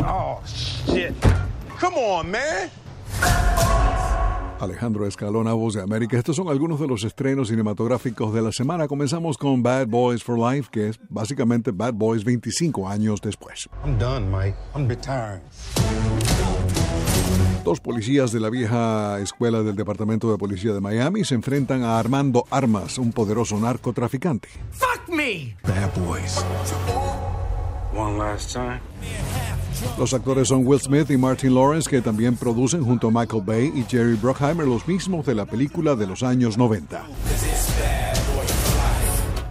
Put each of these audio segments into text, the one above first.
Oh, shit. Come on, man. Alejandro Escalona, Voz de América. Estos son algunos de los estrenos cinematográficos de la semana. Comenzamos con Bad Boys for Life, que es básicamente Bad Boys 25 años después. I'm done, Mike. I'm retiring. Dos policías de la vieja escuela del Departamento de Policía de Miami se enfrentan a Armando Armas, un poderoso narcotraficante. Fuck me! Bad boys. One last time. Los actores son Will Smith y Martin Lawrence, que también producen junto a Michael Bay y Jerry Bruckheimer los mismos de la película de los años 90.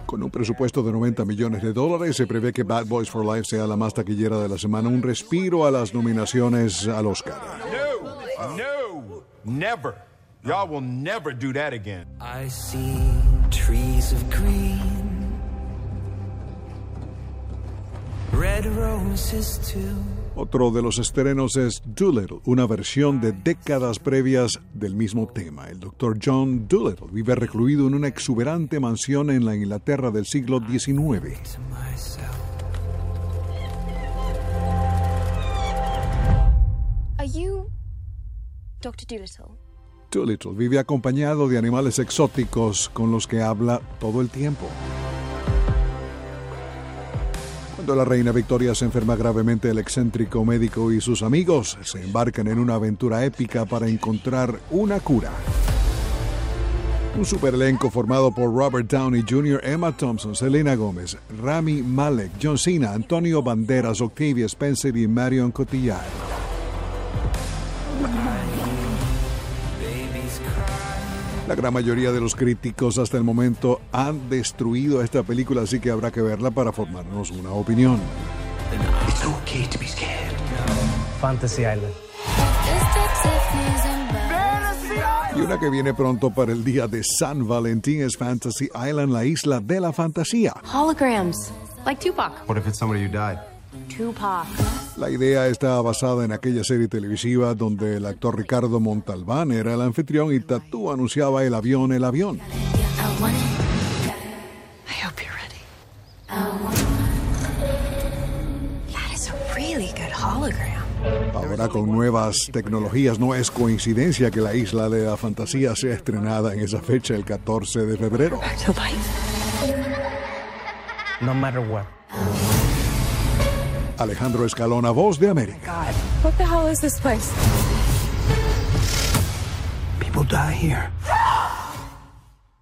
Con un presupuesto de 90 millones de dólares, se prevé que Bad Boys for Life sea la más taquillera de la semana, un respiro a las nominaciones al Oscar. No, no, never. Y'all will never do that again. I see trees of green, red roses too. Otro de los estrenos es Doolittle, una versión de décadas previas del mismo tema. El doctor John Doolittle vive recluido en una exuberante mansión en la Inglaterra del siglo XIX. To myself, Are you Dr. Doolittle? Doolittle vive acompañado de animales exóticos con los que habla todo el tiempo. Cuando la reina Victoria se enferma gravemente, el excéntrico médico y sus amigos se embarcan en una aventura épica para encontrar una cura. Un super elenco formado por Robert Downey Jr., Emma Thompson, Selena Gómez, Rami Malek, John Cena, Antonio Banderas, Octavia Spencer y Marion Cotillard. La gran mayoría de los críticos hasta el momento han destruido esta película, así que habrá que verla para formarnos una opinión. It's okay to be scared. Fantasy Island. Y una que viene pronto para el día de San Valentín es Fantasy Island, la isla de la fantasía. Holograms. Like Tupac. What if it's somebody who died? Tupac. La idea está basada en aquella serie televisiva donde el actor Ricardo Montalbán era el anfitrión y Tatú anunciaba el avión, el avión. I hope you're ready. That is a really good hologram. Ahora con nuevas tecnologías no es coincidencia que la isla de la fantasía sea estrenada en esa fecha, el 14 de febrero. No matter what. Alejandro Escalona, Voz de América. What the hell is this place? People die here.